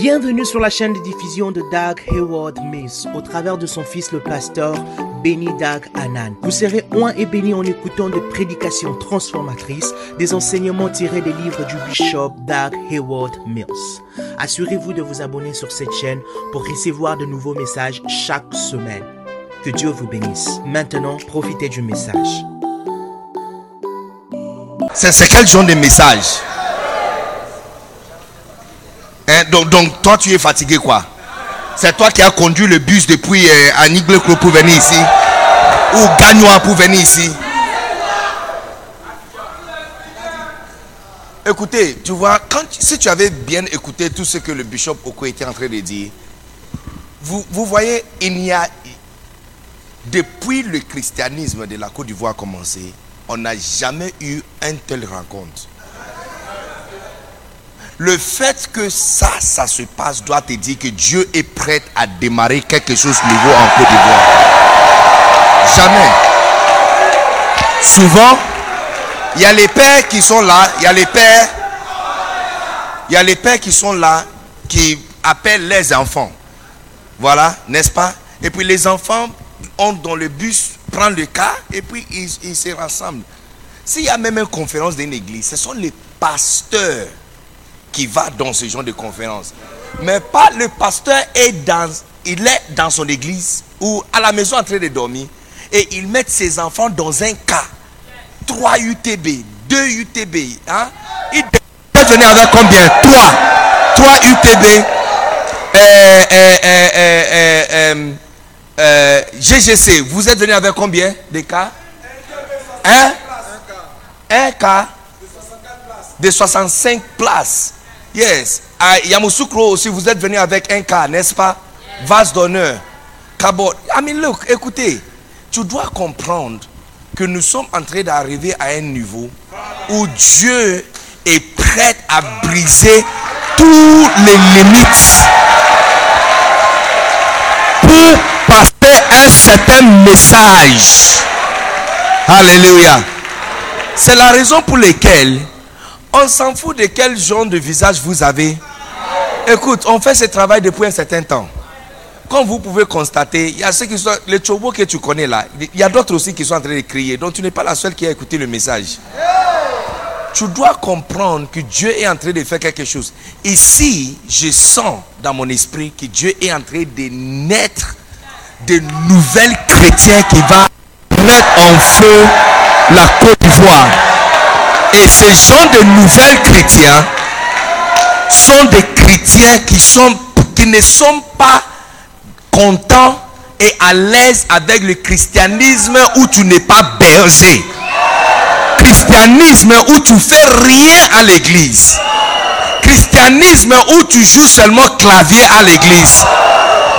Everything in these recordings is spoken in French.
Bienvenue sur la chaîne de diffusion de Doug Hayward Mills au travers de son fils le pasteur Benny Doug Anan. Vous serez oint et béni en écoutant des prédications transformatrices, des enseignements tirés des livres du bishop Doug Hayward Mills. Assurez-vous de vous abonner sur cette chaîne pour recevoir de nouveaux messages chaque semaine. Que Dieu vous bénisse. Maintenant, profitez du message. C'est quel genre de message Hein, donc, toi, tu es fatigué, quoi C'est toi qui as conduit le bus depuis euh, Anigle pour venir ici Ou Gagnois pour venir ici Écoutez, tu vois, quand, si tu avais bien écouté tout ce que le bishop Oko était en train de dire, vous, voyez, il n'y a. Depuis le christianisme de la Côte d'Ivoire a commencé, on n'a jamais eu un tel rencontre. Le fait que ça, ça se passe doit te dire que Dieu est prêt à démarrer quelque chose de nouveau en Côte d'Ivoire. Jamais. Souvent, il y a les pères qui sont là, il y a les pères, il y a les pères qui sont là, qui appellent les enfants. Voilà, n'est-ce pas? Et puis les enfants ont dans le bus, prennent le cas, et puis ils, ils se rassemblent. S'il y a même une conférence d'une église, ce sont les pasteurs qui va dans ce genre de conférence. Mais pas le pasteur est dans, il est dans son église ou à la maison en train de dormir et il met ses enfants dans un cas. 3 UTB, 2 UTB. Hein? Il venir avec combien? 3. 3 UTB. GGC, vous êtes venu avec combien de cas? Un Un cas de 65 places. Yes. À Yamoussoukro aussi, vous êtes venu avec un cas, n'est-ce pas? Vase d'honneur. Cabot. I mean, look, écoutez, tu dois comprendre que nous sommes en train d'arriver à un niveau où Dieu est prêt à briser toutes les limites pour passer un certain message. Alléluia. C'est la raison pour laquelle on s'en fout de quel genre de visage vous avez. Écoute, on fait ce travail depuis un certain temps. Comme vous pouvez constater, il y a ceux qui sont, les chobos que tu connais là, il y a d'autres aussi qui sont en train de crier. Donc tu n'es pas la seule qui a écouté le message. Tu dois comprendre que Dieu est en train de faire quelque chose. Ici, je sens dans mon esprit que Dieu est en train de naître de nouvelles chrétiens qui va mettre en feu la Côte d'Ivoire. Et ces gens de nouvelles chrétiens sont des chrétiens qui, sont, qui ne sont pas contents et à l'aise avec le christianisme où tu n'es pas berger. Christianisme où tu fais rien à l'église. Christianisme où tu joues seulement clavier à l'église.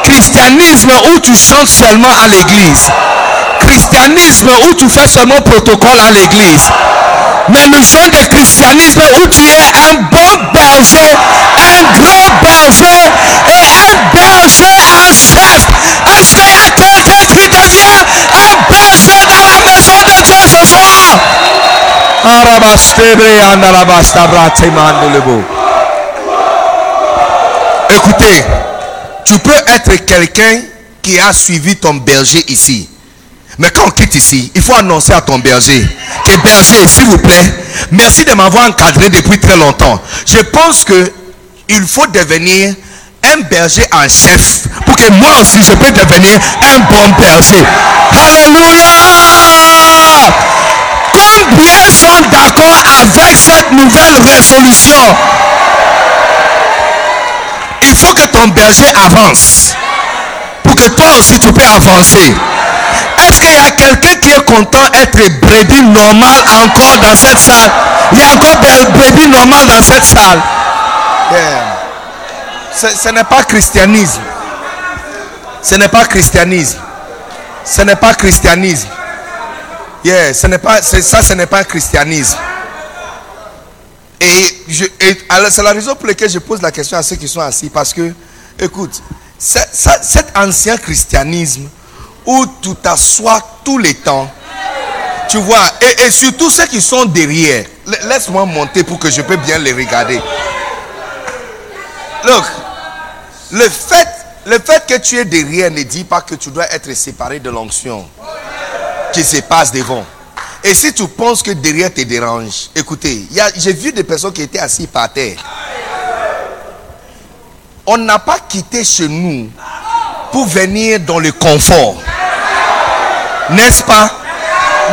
Christianisme où tu chantes seulement à l'église. Christianisme où tu fais seulement protocole à l'église. Mais nous sommes des christianisme où tu es un bon berger, un gros berger et un berger en chef. Est-ce qu'il y a quelqu'un qui devient un berger dans la maison de Dieu ce soir? Écoutez, tu peux être quelqu'un qui a suivi ton berger ici. Mais quand on quitte ici, il faut annoncer à ton berger que berger, s'il vous plaît, merci de m'avoir encadré depuis très longtemps. Je pense que il faut devenir un berger en chef pour que moi aussi je peux devenir un bon berger. Alléluia! Combien sont d'accord avec cette nouvelle résolution? Il faut que ton berger avance pour que toi aussi tu peux avancer. Est-ce qu'il y a quelqu'un qui est content d'être brebis normal encore dans cette salle? Il y a encore brebis normal dans cette salle. Ce, n'est pas christianisme. Ce n'est pas christianisme. Ce n'est pas christianisme. Yeah, ce n'est pas, ça, ce n'est pas christianisme. Et, c'est la raison pour laquelle je pose la question à ceux qui sont assis. Parce que, écoute, cet ancien christianisme où tu t'assois tous les temps. Tu vois, et, surtout ceux qui sont derrière. Laisse-moi monter pour que je peux bien les regarder. Look, Le fait, le fait que tu es derrière ne dit pas que tu dois être séparé de l'onction qui se passe devant. Et si tu penses que derrière te dérange, écoutez, j'ai vu des personnes qui étaient assises par terre. On n'a pas quitté chez nous pour venir dans le confort. N'est-ce pas?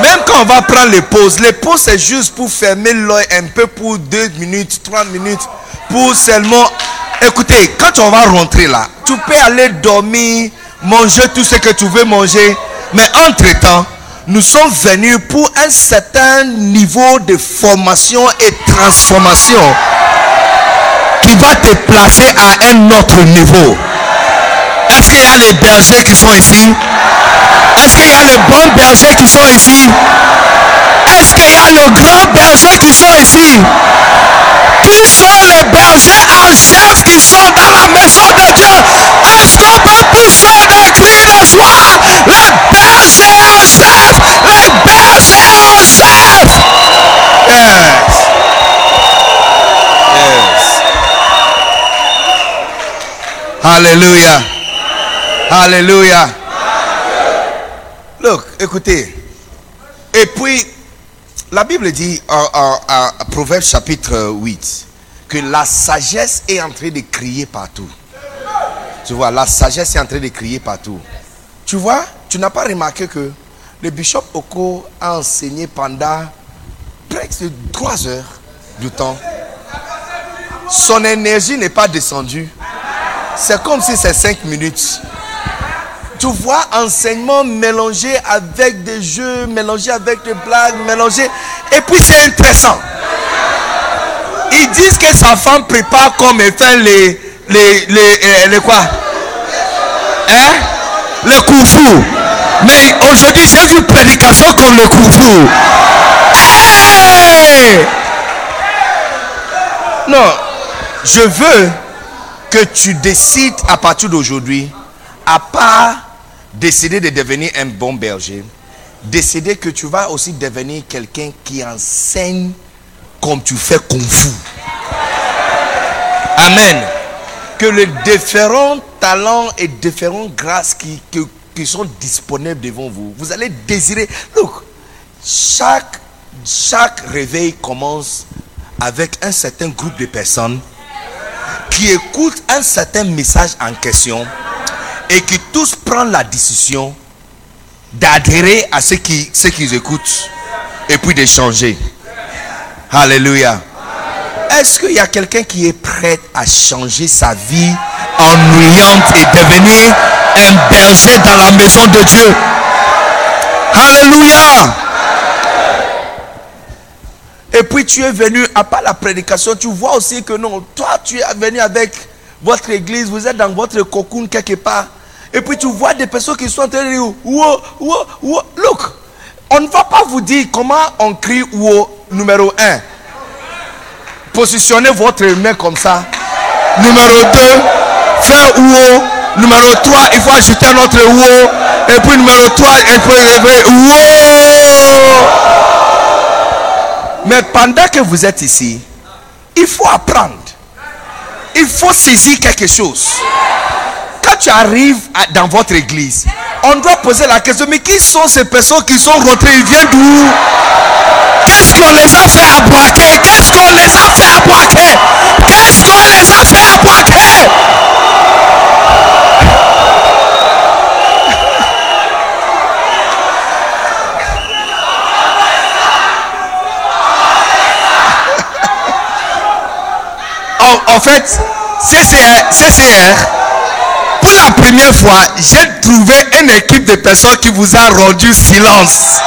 Même quand on va prendre les pauses, les pauses c'est juste pour fermer l'œil un peu pour deux minutes, trois minutes, pour seulement... Écoutez, quand on va rentrer là, tu peux aller dormir, manger tout ce que tu veux manger, mais entre-temps, nous sommes venus pour un certain niveau de formation et transformation qui va te placer à un autre niveau. Est-ce qu'il y a les bergers qui sont ici? Est-ce qu'il y a les bons bergers qui sont ici. Est-ce qu'il y a les grands bergers qui sont ici? Qui sont les bergers en chef qui sont dans la maison de Dieu? Est-ce qu'on peut pousser des cris de joie? Les bergers en chef Les bergers en chef Yes. Yes. Alléluia Alléluia. Look, écoutez. Et puis, la Bible dit en, Proverbe chapitre 8 que la sagesse est en train de crier partout. Tu vois, la sagesse est en train de crier partout. Tu vois, tu n'as pas remarqué que le bishop Oko a enseigné pendant presque trois heures du temps. Son énergie n'est pas descendue. C'est comme si c'est cinq minutes. Tu vois enseignement mélangé avec des jeux, mélangé avec des blagues, mélangé. Et puis c'est intéressant. Ils disent que sa femme prépare comme elle fait les, les, les, euh, les, quoi? Hein? Le koufou. Mais aujourd'hui, j'ai vu prédication comme le koufou. Non, je veux que tu décides à partir d'aujourd'hui, à part décider de devenir un bon berger, décider que tu vas aussi devenir quelqu'un qui enseigne comme tu fais kung fu. Amen. Que les différents talents et différentes grâces qui, qui, sont disponibles devant vous, vous allez désirer. Look, chaque, chaque réveil commence avec un certain groupe de personnes qui écoutent un certain message en question et qui tous prennent la décision d'adhérer à ce qu'ils écoutent et puis de changer. Alléluia. Est-ce qu'il y a quelqu'un qui est prêt à changer sa vie ennuyante et devenir un berger dans la maison de Dieu? Alléluia. Et puis tu es venu, à part la prédication, tu vois aussi que non, toi tu es venu avec votre église, vous êtes dans votre cocoon quelque part. Et puis tu vois des personnes qui sont en train de dire Look, on ne va pas vous dire comment on crie ou numéro 1. Positionnez votre main comme ça. Numéro 2, faire ou Numéro 3, il faut ajouter un autre ou. Et puis numéro 3, il faut rêver Mais pendant que vous êtes ici, il faut apprendre. Il faut saisir quelque chose tu arrives dans votre église, on doit poser la question, mais qui sont ces personnes qui sont rentrées? Ils viennent d'où? Qu'est-ce qu'on les a fait Boaké Qu'est-ce qu'on les a fait Boaké Qu'est-ce qu'on les a fait Boaké en, en fait, CCR, CCR la première fois, j'ai trouvé une équipe de personnes qui vous a rendu silence.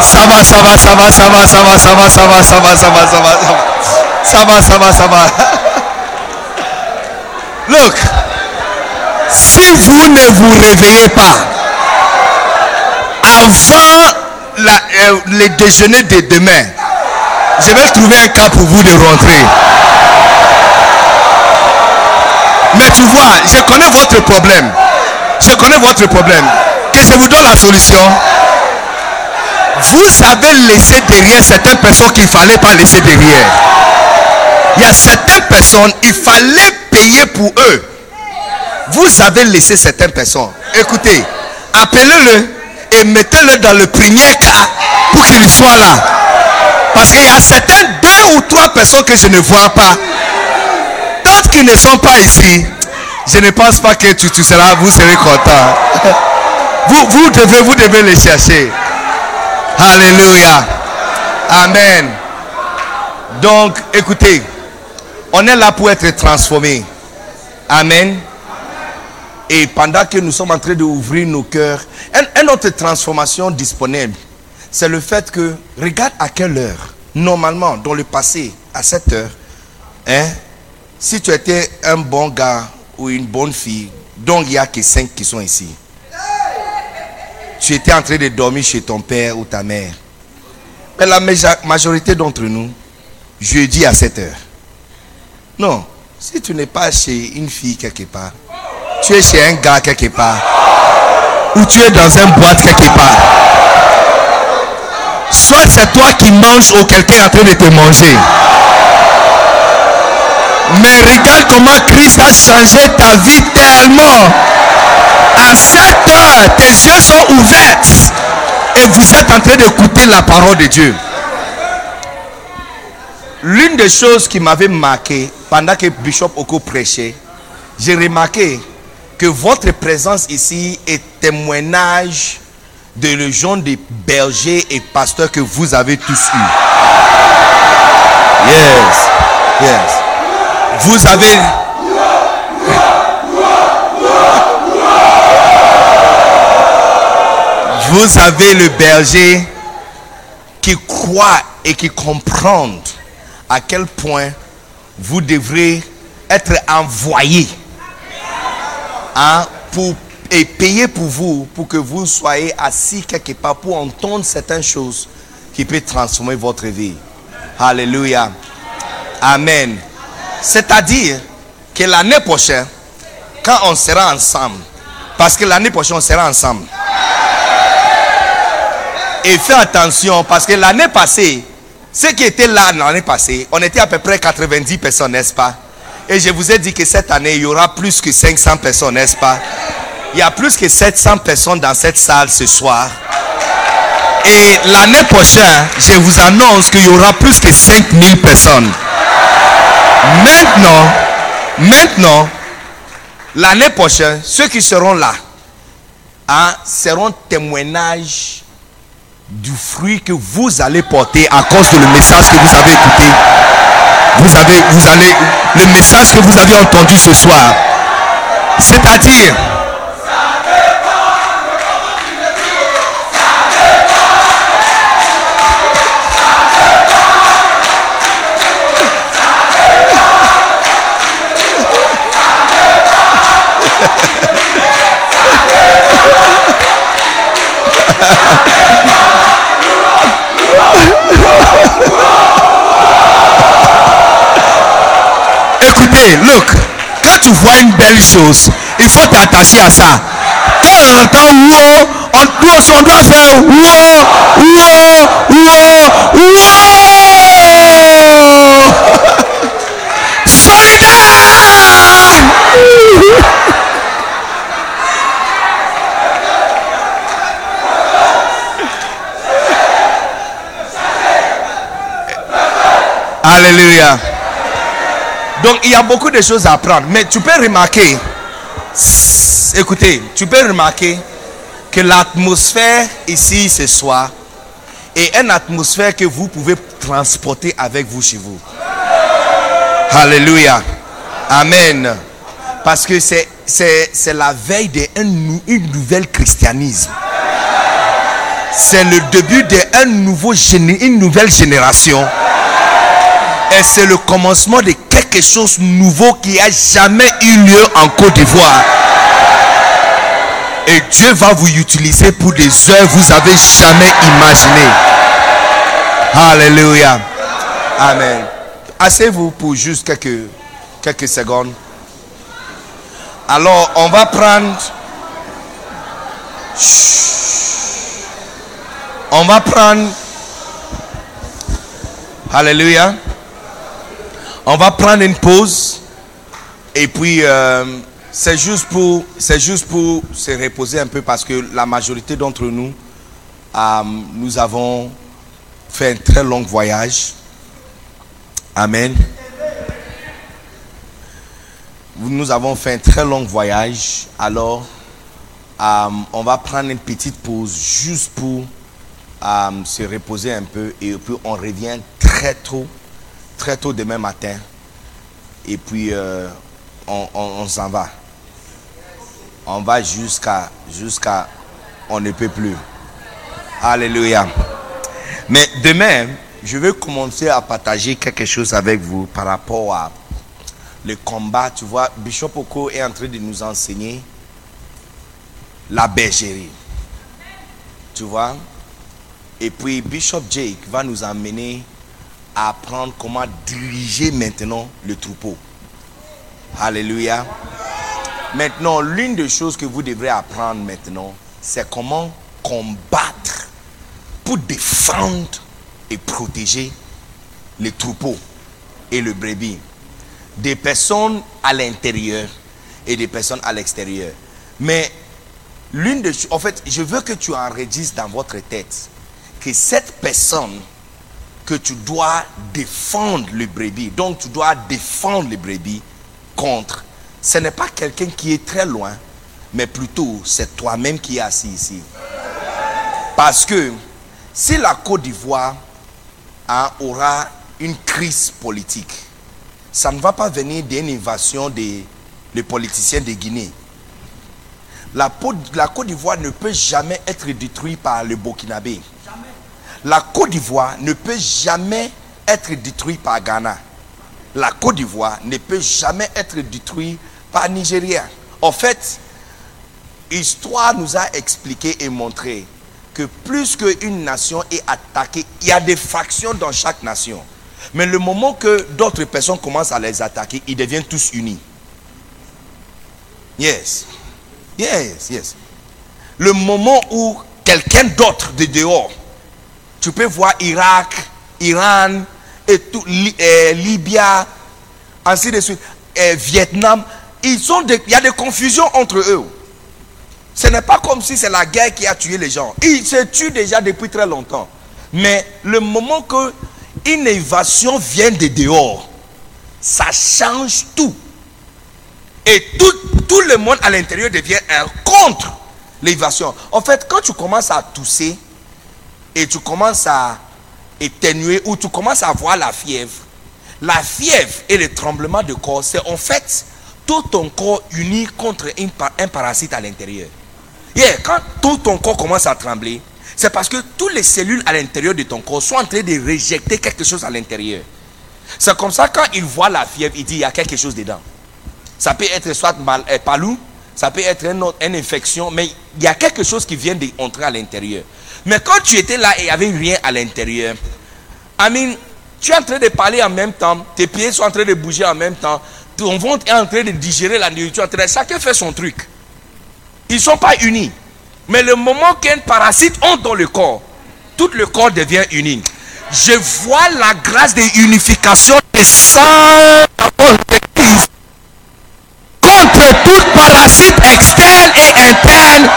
Ça va, ça va, ça va, ça va, ça va, ça va, ça va, ça va, ça va, ça va, ça va, ça va, ça va. Look, si vous ne vous réveillez pas, avant la, euh, le déjeuner de demain, je vais trouver un cas pour vous de rentrer. Mais tu vois, je connais votre problème. Je connais votre problème. que je vous donne la solution. Vous avez laissé derrière certaines personnes qu'il ne fallait pas laisser derrière. Il y a certaines personnes, il fallait payer pour eux. Vous avez laissé certaines personnes. Écoutez, appelez-le et mettez-le dans le premier cas pour qu'il soit là. Parce qu'il y a certaines deux ou trois personnes que je ne vois pas. Tant qu'ils ne sont pas ici, je ne pense pas que tu, tu seras, vous serez content. Vous, vous, devez, vous devez les chercher. Alléluia. Amen. Donc, écoutez, on est là pour être transformé. Amen. Et pendant que nous sommes en train d'ouvrir nos cœurs, une, autre transformation disponible, c'est le fait que, regarde à quelle heure, normalement, dans le passé, à cette heure, hein, si tu étais un bon gars ou une bonne fille, donc il n'y a que cinq qui sont ici. Tu étais en train de dormir chez ton père ou ta mère. Mais la majorité d'entre nous, jeudi à 7 heures. Non, si tu n'es pas chez une fille quelque part, tu es chez un gars quelque part, ou tu es dans un boîte quelque part. Soit c'est toi qui manges ou quelqu'un est en train de te manger. Mais regarde comment Christ a changé ta vie tellement. À 7 heures, tes yeux sont ouverts et vous êtes en train d'écouter la parole de Dieu. L'une des choses qui m'avait marqué pendant que Bishop Oko prêchait, j'ai remarqué que votre présence ici est témoignage de le genre de bergers et pasteurs que vous avez tous eu. Yes, yes. Vous avez Vous avez le berger qui croit et qui comprend à quel point vous devrez être envoyé et payer pour vous, pour que vous soyez assis quelque part pour entendre certaines choses qui peuvent transformer votre vie. Alléluia. Amen. C'est-à-dire que l'année prochaine, quand on sera ensemble, parce que l'année prochaine on sera ensemble, et fais attention parce que l'année passée, ceux qui étaient là l'année passée, on était à peu près 90 personnes, n'est-ce pas? Et je vous ai dit que cette année, il y aura plus que 500 personnes, n'est-ce pas? Il y a plus que 700 personnes dans cette salle ce soir. Et l'année prochaine, je vous annonce qu'il y aura plus que 5000 personnes. Maintenant, maintenant, l'année prochaine, ceux qui seront là hein, seront témoignages du fruit que vous allez porter à cause de le message que vous avez écouté. Vous avez, vous allez, le message que vous avez entendu ce soir. C'est-à-dire, Écoutez, look, quand tu vois une belle chose, il faut t'attacher à ça. Quand on entend wow, on doit, on doit faire wow, wow, wow, wow. Solidaire. Alléluia. Donc il y a beaucoup de choses à apprendre. Mais tu peux remarquer, écoutez, tu peux remarquer que l'atmosphère ici ce soir est une atmosphère que vous pouvez transporter avec vous chez vous. Alléluia. Amen. Parce que c'est, la veille d'un nouvel christianisme. C'est le début d'un nouveau, une nouvelle génération et c'est le commencement de quelque chose de nouveau qui a jamais eu lieu en Côte d'Ivoire. Et Dieu va vous utiliser pour des œuvres que vous avez jamais imaginées. Alléluia. Amen. Asseyez-vous pour juste quelques, quelques secondes. Alors, on va prendre On va prendre. Alléluia. On va prendre une pause. Et puis, euh, c'est juste, pour, se reposer un peu parce que la majorité d'entre nous, euh, nous avons fait un très long voyage. Amen. Nous avons fait un très long voyage. Alors, euh, on va prendre une petite pause juste pour se reposer un peu. Et puis, on revient très tôt, très tôt demain matin. Et puis, euh, on, s'en va. On va jusqu'à, jusqu'à, on ne peut plus. Alléluia. Mais demain, je vais commencer à partager quelque chose avec vous par rapport à le combat. Tu vois, Bishop Oko est en train de nous enseigner la bergerie. Tu vois? Et puis Bishop Jake va nous amener apprendre comment diriger maintenant le troupeau. Alléluia. Maintenant, l'une des choses que vous devrez apprendre maintenant, c'est comment combattre pour défendre et protéger les troupeaux et le brebis. Des personnes à l'intérieur et des personnes à l'extérieur. Mais l'une des choses, en fait, je veux que tu enregistres dans votre tête que cette personne que tu dois défendre le brebis, donc tu dois défendre le brebis contre, ce n'est pas quelqu'un qui est très loin, mais plutôt c'est toi-même qui es assis ici. Parce que si la Côte d'Ivoire hein, aura une crise politique, ça ne va pas venir d'une invasion des politiciens de Guinée. La, la Côte d'Ivoire ne peut jamais être détruite par le Burkinabé la Côte d'Ivoire ne peut jamais être détruite par Ghana. La Côte d'Ivoire ne peut jamais être détruite par Nigeria. En fait, l'histoire nous a expliqué et montré que plus qu'une nation est attaquée, il y a des factions dans chaque nation. Mais le moment que d'autres personnes commencent à les attaquer, ils deviennent tous unis. Yes. Yes, yes. Le moment où quelqu'un d'autre de dehors tu peux voir Irak, Iran, et tout, eh, Libya, ainsi de suite, eh, Vietnam. Il y a des confusions entre eux. Ce n'est pas comme si c'est la guerre qui a tué les gens. Ils se tuent déjà depuis très longtemps. Mais le moment que une évasion vient de dehors, ça change tout. Et tout, tout le monde à l'intérieur devient contre l'évasion. En fait, quand tu commences à tousser, et tu commences à étenuer ou tu commences à avoir la fièvre, la fièvre et le tremblement de corps, c'est en fait tout ton corps uni contre un parasite à l'intérieur. Yeah, quand tout ton corps commence à trembler, c'est parce que toutes les cellules à l'intérieur de ton corps sont en train de rejeter quelque chose à l'intérieur. C'est comme ça quand il voit la fièvre, il dit il y a quelque chose dedans. Ça peut être soit mal, euh, palou, ça peut être une, une infection, mais il y a quelque chose qui vient d'entrer à l'intérieur. Mais quand tu étais là et il n'y avait rien à l'intérieur, Amin, tu es en train de parler en même temps, tes pieds sont en train de bouger en même temps, ton ventre est en train de digérer la nourriture, chacun fait son truc. Ils ne sont pas unis. Mais le moment qu'un parasite entre dans le corps, tout le corps devient uni. Je vois la grâce de unification des sangs contre tout parasite externe et interne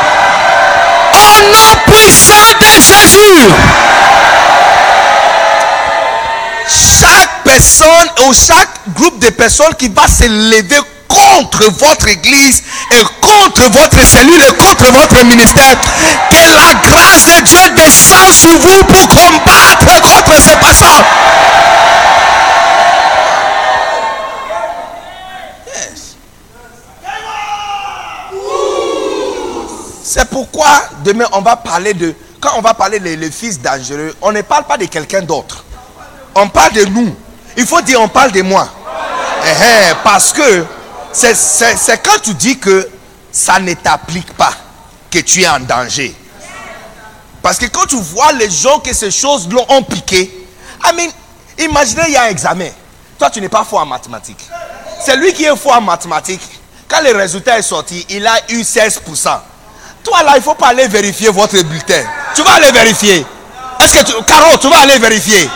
au nom puissant de Jésus. Chaque personne ou chaque groupe de personnes qui va se lever contre votre église et contre votre cellule et contre votre ministère, que la grâce de Dieu descend sur vous pour combattre contre ces personnes. C'est demain on va parler de. Quand on va parler des fils dangereux, on ne parle pas de quelqu'un d'autre. On parle de nous. Il faut dire on parle de moi. Eh, eh, parce que c'est quand tu dis que ça ne t'applique pas que tu es en danger. Parce que quand tu vois les gens que ces choses l'ont ont piqué, I imaginez il y a un examen. Toi, tu n'es pas fort en mathématiques. C'est lui qui est fort en mathématiques. Quand le résultat est sorti, il a eu 16%. Toi là, il faut pas aller vérifier votre bulletin. Tu vas aller vérifier. Est-ce que tu. Caro, tu vas aller vérifier?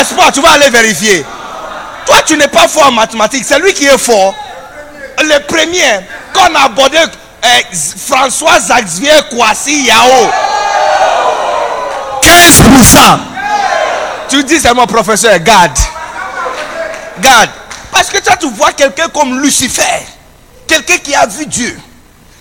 Espoir, tu vas aller vérifier? Toi, tu n'es pas fort en mathématiques. C'est lui qui est fort. Le premier, quand on a abordé eh, François Xavier Kouassi Yao, 15%. Tu dis, mon professeur, garde. Garde. Parce que toi, tu vois quelqu'un comme Lucifer. Quelqu'un qui a vu Dieu.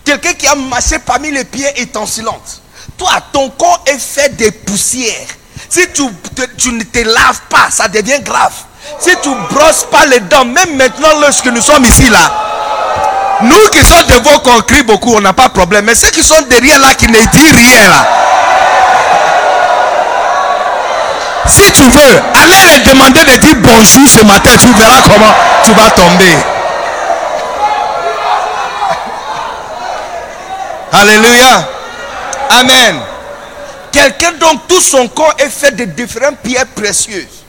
Quelqu'un qui a marché parmi les pieds étincelantes. Toi, ton corps est fait de poussières. Si tu, ne te laves pas, ça devient grave. Si tu brosses pas les dents, même maintenant lorsque nous sommes ici là, nous qui sommes devant qu'on crie beaucoup, on n'a pas de problème. Mais ceux qui sont derrière là, qui ne disent rien là, si tu veux, allez leur demander de dire bonjour ce matin, tu verras comment tu vas tomber. Alléluia. Amen. Quelqu'un dont tout son corps est fait de différentes pierres précieuses.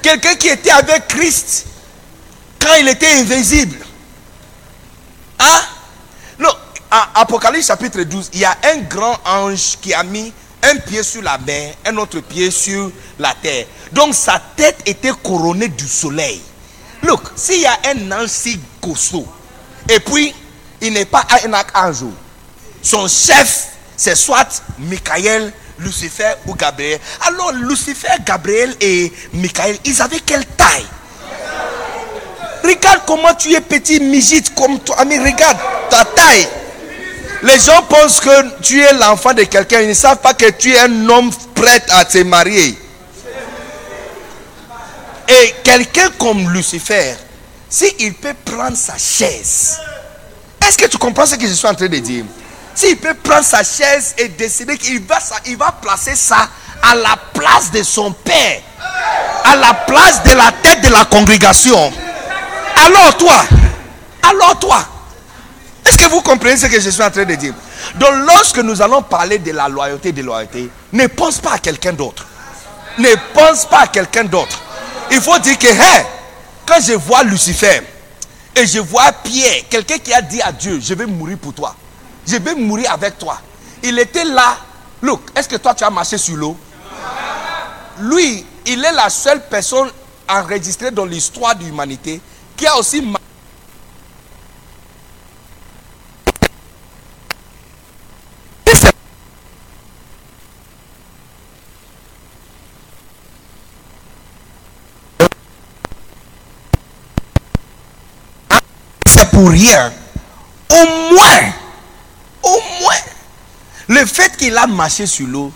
Quelqu'un qui était avec Christ quand il était invisible. Hein? Non, Apocalypse chapitre 12, il y a un grand ange qui a mis un pied sur la mer, un autre pied sur la terre. Donc sa tête était couronnée du soleil. Look, s'il y a un ange si costaud, et puis il n'est pas un ange, son chef, c'est soit Michael, Lucifer ou Gabriel. Alors Lucifer, Gabriel et Michael, ils avaient quelle taille? Regarde comment tu es petit, migite comme toi. Ami, regarde ta taille. Les gens pensent que tu es l'enfant de quelqu'un. Ils ne savent pas que tu es un homme prêt à te marier. Et quelqu'un comme Lucifer, s'il peut prendre sa chaise, est-ce que tu comprends ce que je suis en train de dire? S'il peut prendre sa chaise et décider qu'il va, il va placer ça à la place de son père, à la place de la tête de la congrégation, alors toi, alors toi, est-ce que vous comprenez ce que je suis en train de dire? Donc lorsque nous allons parler de la loyauté, de loyauté, ne pense pas à quelqu'un d'autre. Ne pense pas à quelqu'un d'autre. Il faut dire que, hey, quand je vois Lucifer et je vois Pierre, quelqu'un qui a dit à Dieu, je vais mourir pour toi. Je vais mourir avec toi. Il était là. Look, est-ce que toi tu as marché sur l'eau? Lui, il est la seule personne enregistrée dans l'histoire de l'humanité qui a aussi c'est pour rien. Au moins, le fait qu'il a marché sur l'eau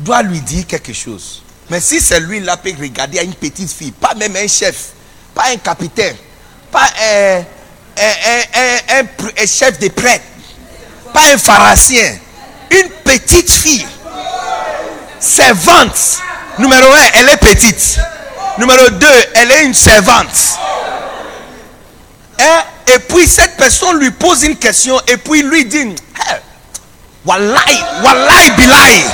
doit lui dire quelque chose. Mais si c'est lui, a pu regarder à une petite fille, pas même un chef, pas un capitaine, pas un, chef de prêtre, pas un pharisien, une petite fille, servante. Numéro un, elle est petite. Numéro deux, elle est une servante. Hein? Et puis cette personne lui pose une question et puis lui dit, Wallahi, Wallahi Bilai.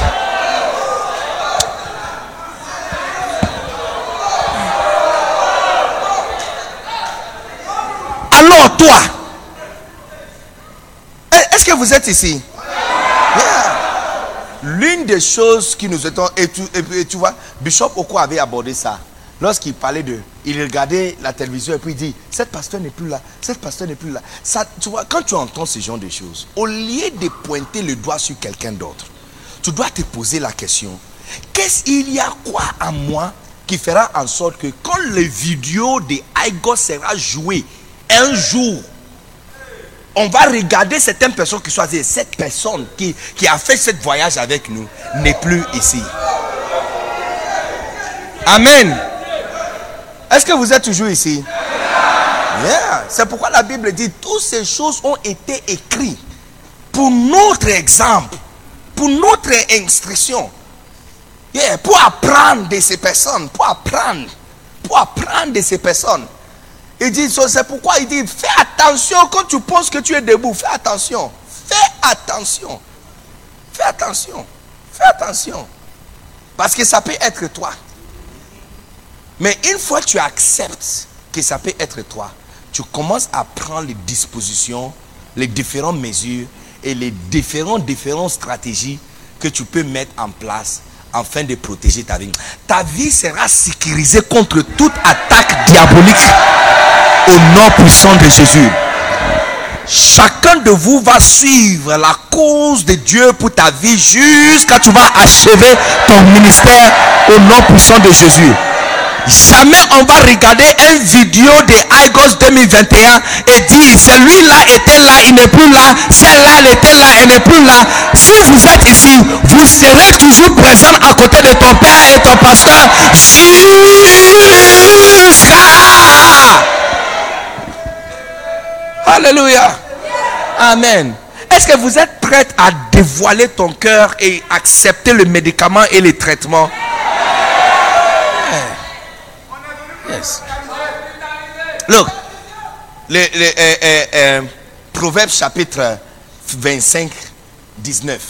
Alors toi, est-ce que vous êtes ici? L'une des choses qui nous étant, et tu, et tu vois, Bishop Oko avait abordé ça lorsqu'il parlait de, il regardait la télévision et puis il dit, cette pasteur n'est plus là, cette pasteur n'est plus là. Ça, tu vois, quand tu entends ce genre de choses, au lieu de pointer le doigt sur quelqu'un d'autre, tu dois te poser la question, qu'est-ce qu'il y a quoi à moi qui fera en sorte que quand les vidéos de Aigo sera joué un jour, on va regarder certaines personnes qui sont cette personne qui, qui a fait ce voyage avec nous n'est plus ici. Amen. Est-ce que vous êtes toujours ici? C'est pourquoi la Bible dit toutes ces choses ont été écrites pour notre exemple, pour notre instruction. Pour apprendre de ces personnes, pour apprendre, pour apprendre de ces personnes. Il dit, c'est pourquoi il dit, fais attention quand tu penses que tu es debout, fais attention, fais attention, fais attention, fais attention. Parce que ça peut être toi. Mais une fois que tu acceptes que ça peut être toi, tu commences à prendre les dispositions, les différentes mesures, et les différentes, différentes stratégies que tu peux mettre en place afin de protéger ta vie. Ta vie sera sécurisée contre toute attaque diabolique au nom puissant de Jésus. Chacun de vous va suivre la cause de Dieu pour ta vie jusqu'à tu vas achever ton ministère au nom puissant de Jésus. Jamais on va regarder un vidéo de IGOS 2021 et dire celui-là était là, il n'est plus là, celle-là elle était là, elle n'est plus là. Si vous êtes ici, vous serez toujours présent à côté de ton père et ton pasteur jusqu'à. Alléluia. Amen. Est-ce que vous êtes prête à dévoiler ton cœur et accepter le médicament et les traitements? Yes. Look, le, euh, euh, euh, Proverbe chapitre 25, 19.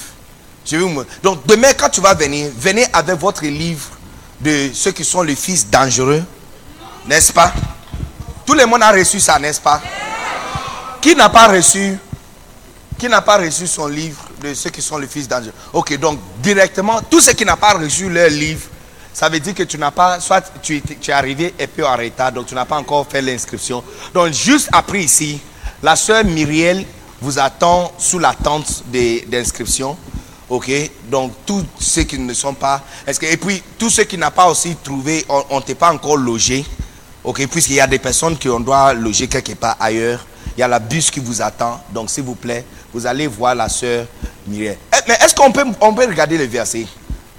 Je Donc demain, quand tu vas venir, venez avec votre livre de ceux qui sont les fils dangereux. N'est-ce pas? Tout le monde a reçu ça, n'est-ce pas? Qui n'a pas reçu Qui n'a pas reçu son livre de ceux qui sont les fils dangereux? Ok, donc directement, tous ceux qui n'ont pas reçu leur livre, ça veut dire que tu n'as pas, soit tu, es- arrivé un peu en retard, donc tu n'as pas encore fait l'inscription. Donc juste après ici, la soeur Myriel vous attend sous la tente d'inscription. Ok, donc tous ceux qui ne sont pas, est-ce que, et puis tous ceux qui n'ont pas aussi trouvé, on ne t'est pas encore logé. Ok, puisqu'il y a des personnes qui on doit loger quelque part ailleurs. Il y a la bus qui vous attend. Donc, s'il vous plaît, vous allez voir la soeur Myriel. Eh, Mais est-ce qu'on peut, on peut regarder le verset?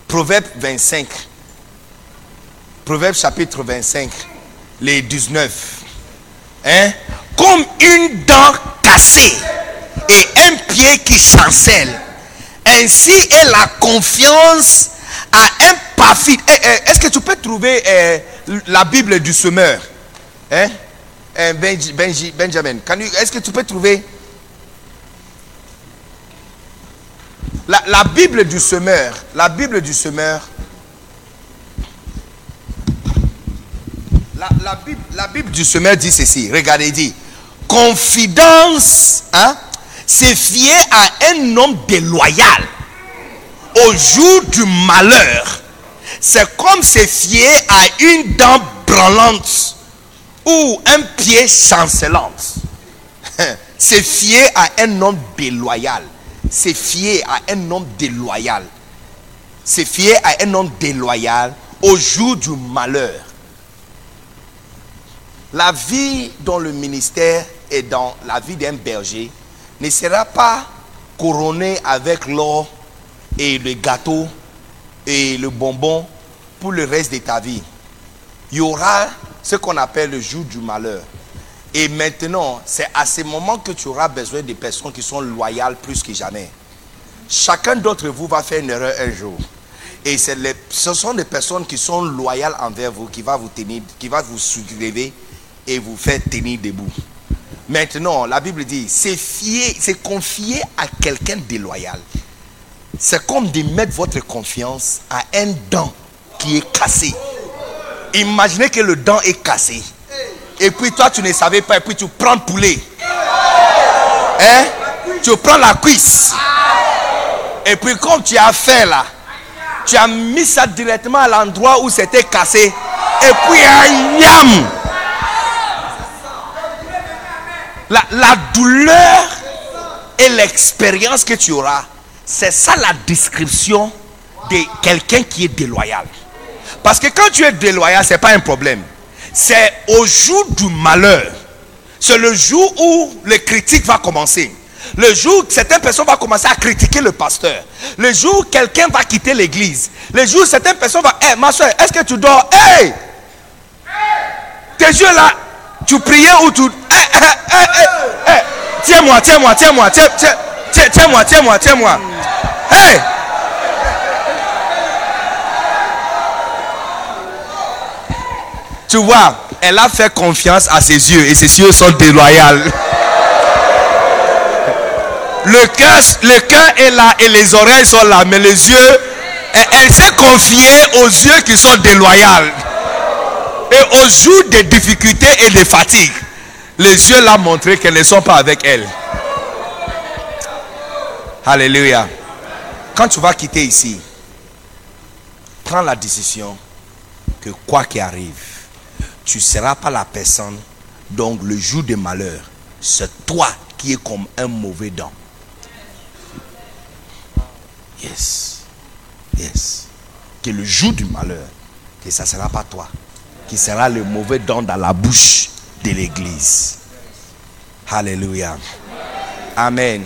Proverbe 25. Proverbe chapitre 25, les 19. Hein? Comme une dent cassée et un pied qui chancelle. Ainsi est la confiance à un parfait. Eh, eh, Est-ce que tu peux trouver eh, la Bible du semeur? Hein? Benji- Benjamin, est-ce que tu peux trouver? La, la Bible du semeur? La Bible du semeur. La, Bible du semeur dit ceci. Regardez, il dit confidence, hein, c'est fier à un homme déloyal au jour du malheur. C'est comme se fier à une dent branlante ou un pied chancelant. C'est fier à un homme déloyal. C'est fier à un homme déloyal. C'est fier à un homme déloyal au jour du malheur. La vie dans le ministère et dans la vie d'un berger ne sera pas couronnée avec l'or et le gâteau et le bonbon pour le reste de ta vie. Il y aura ce qu'on appelle le jour du malheur. Et maintenant, c'est à ce moment que tu auras besoin de personnes qui sont loyales plus que jamais. Chacun d'entre vous va faire une erreur un jour. Et ce sont des personnes qui sont loyales envers vous, qui va vous tenir, qui va vous soulever et vous faire tenir debout. Maintenant, la Bible dit, c'est fier, c'est confier à quelqu'un déloyal. C'est comme de mettre votre confiance à un dent qui est cassé. Imaginez que le dent est cassé. Et puis toi, tu ne savais pas. Et puis tu prends le poulet. Hein? Tu prends la cuisse. Et puis comme tu as fait là, tu as mis ça directement à l'endroit où c'était cassé. Et puis, un yam. La, douleur et l'expérience que tu auras, c'est ça la description de quelqu'un qui est déloyal. Parce que quand tu es déloyal, ce n'est pas un problème. C'est au jour du malheur. C'est le jour où les critiques va commencer. Le jour où certaines personnes vont commencer à critiquer le pasteur. Le jour où quelqu'un va quitter l'église. Le jour où certaines personnes vont... Hé, ma soeur, est-ce que tu dors? Hé Tes yeux là, tu priais ou tu... Hé, hé, hé. Tiens-moi, tiens-moi, tiens-moi, tiens, tiens, tiens, tiens-moi, tiens-moi, tiens-moi. Hé Tu vois, elle a fait confiance à ses yeux et ses yeux sont déloyaux. Le cœur, le cœur est là et les oreilles sont là, mais les yeux, elle, elle s'est confiée aux yeux qui sont déloyaux. Et au jour des difficultés et des fatigues, les yeux l'ont montré qu'elles ne sont pas avec elle. Alléluia. Quand tu vas quitter ici, prends la décision que quoi qu'il arrive, tu ne seras pas la personne dont le jour de malheur, c'est toi qui es comme un mauvais dent. Yes. Yes. Que le jour du malheur, que ça ne sera pas toi, qui sera le mauvais dent dans la bouche de l'église. Alléluia. Amen.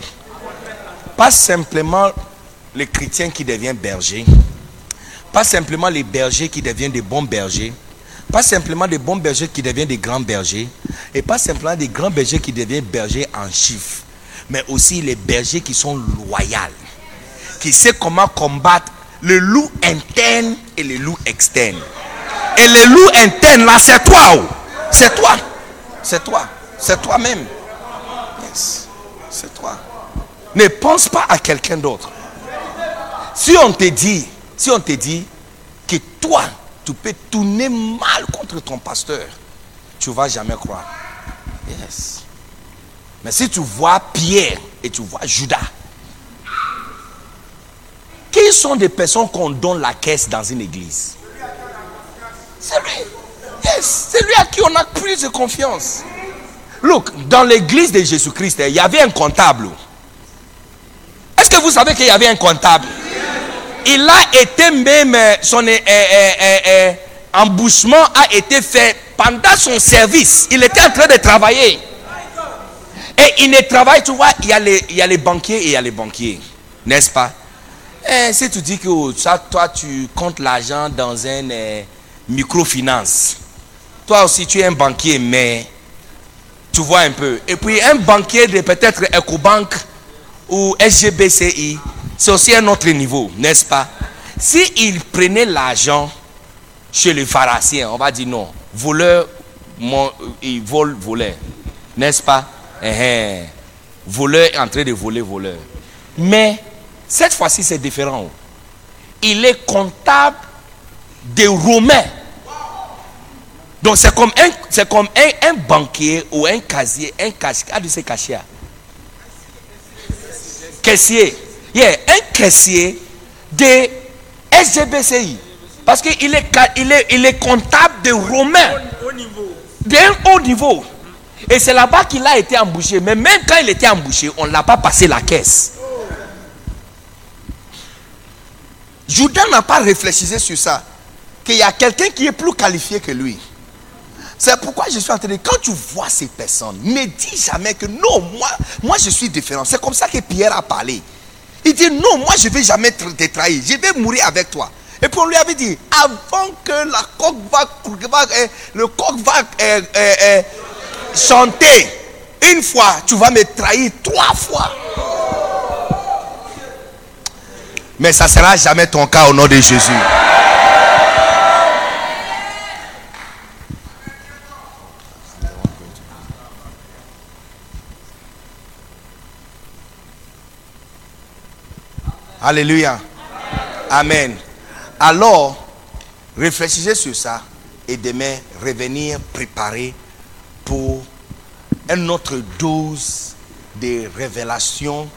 Pas simplement les chrétiens qui deviennent bergers, pas simplement les bergers qui deviennent des bons bergers, pas simplement des bons bergers qui deviennent des grands bergers, et pas simplement des grands bergers qui deviennent bergers en chiffres, mais aussi les bergers qui sont loyaux, qui savent comment combattre le loup interne et le loup externe. Et le loup interne, là, c'est toi. Oh. C'est toi. C'est toi. C'est toi-même. Yes. C'est toi. Ne pense pas à quelqu'un d'autre. Si on te dit, si on te dit que toi, tu peux tourner mal contre ton pasteur, tu ne vas jamais croire. Yes. Mais si tu vois Pierre et tu vois Judas, qui sont des personnes qu'on donne la caisse dans une église? C'est lui. Yes, c'est lui à qui on a plus de confiance. Look, dans l'église de Jésus-Christ, il y avait un comptable. Est-ce que vous savez qu'il y avait un comptable? Il a été même, euh, son euh, euh, embouchement a été fait pendant son service. Il était en train de travailler. Et il ne travaille, tu vois, il y a les, banquiers et il y a les banquiers. N'est-ce pas? Eh, Si tu dis que oh, toi, tu comptes l'argent dans un microfinance. Toi aussi, tu es un banquier, mais tu vois un peu. Et puis un banquier de peut-être EcoBank ou SGBCI, c'est aussi un autre niveau, n'est-ce pas? S'il il prenait l'argent chez les pharmaciens, on va dire non, voleur, il vole voleur, n'est-ce pas? Eh. Voleur en train de voler voleur. Mais cette fois-ci, c'est différent. Il est comptable des Romains. Donc c'est comme un, c'est comme un, banquier ou un casier, un casier, c'est caissier. Caissier. Yeah, un caissier de SGBCI. Parce qu'il est, il est, il est comptable de Romains. D'un haut niveau. Et c'est là-bas qu'il a été embauché. Mais même quand il était embauché, on ne l'a pas passé la caisse. Judas n'a pas réfléchi sur ça. Qu'il y a quelqu'un qui est plus qualifié que lui. C'est pourquoi je suis en train de dire, quand tu vois ces personnes, ne dis jamais que non, moi, moi je suis différent. C'est comme ça que Pierre a parlé. Il dit non, moi je ne vais jamais te trahir, je vais mourir avec toi. Et puis on lui avait dit, avant que la coque va, euh, le coq va euh, euh, chanter une fois, tu vas me trahir trois fois. Mais ça ne sera jamais ton cas au nom de Jésus. Alléluia. Amen. Alors, réfléchissez sur ça et demain revenir préparer pour une autre dose de révélation.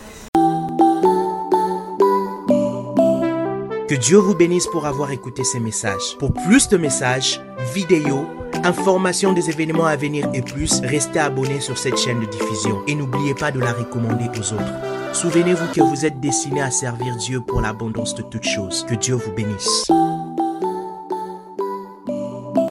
Que Dieu vous bénisse pour avoir écouté ces messages. Pour plus de messages, vidéos, informations des événements à venir et plus, restez abonné sur cette chaîne de diffusion et n'oubliez pas de la recommander aux autres. Souvenez-vous que vous êtes destiné à servir Dieu pour l'abondance de toutes choses. Que Dieu vous bénisse.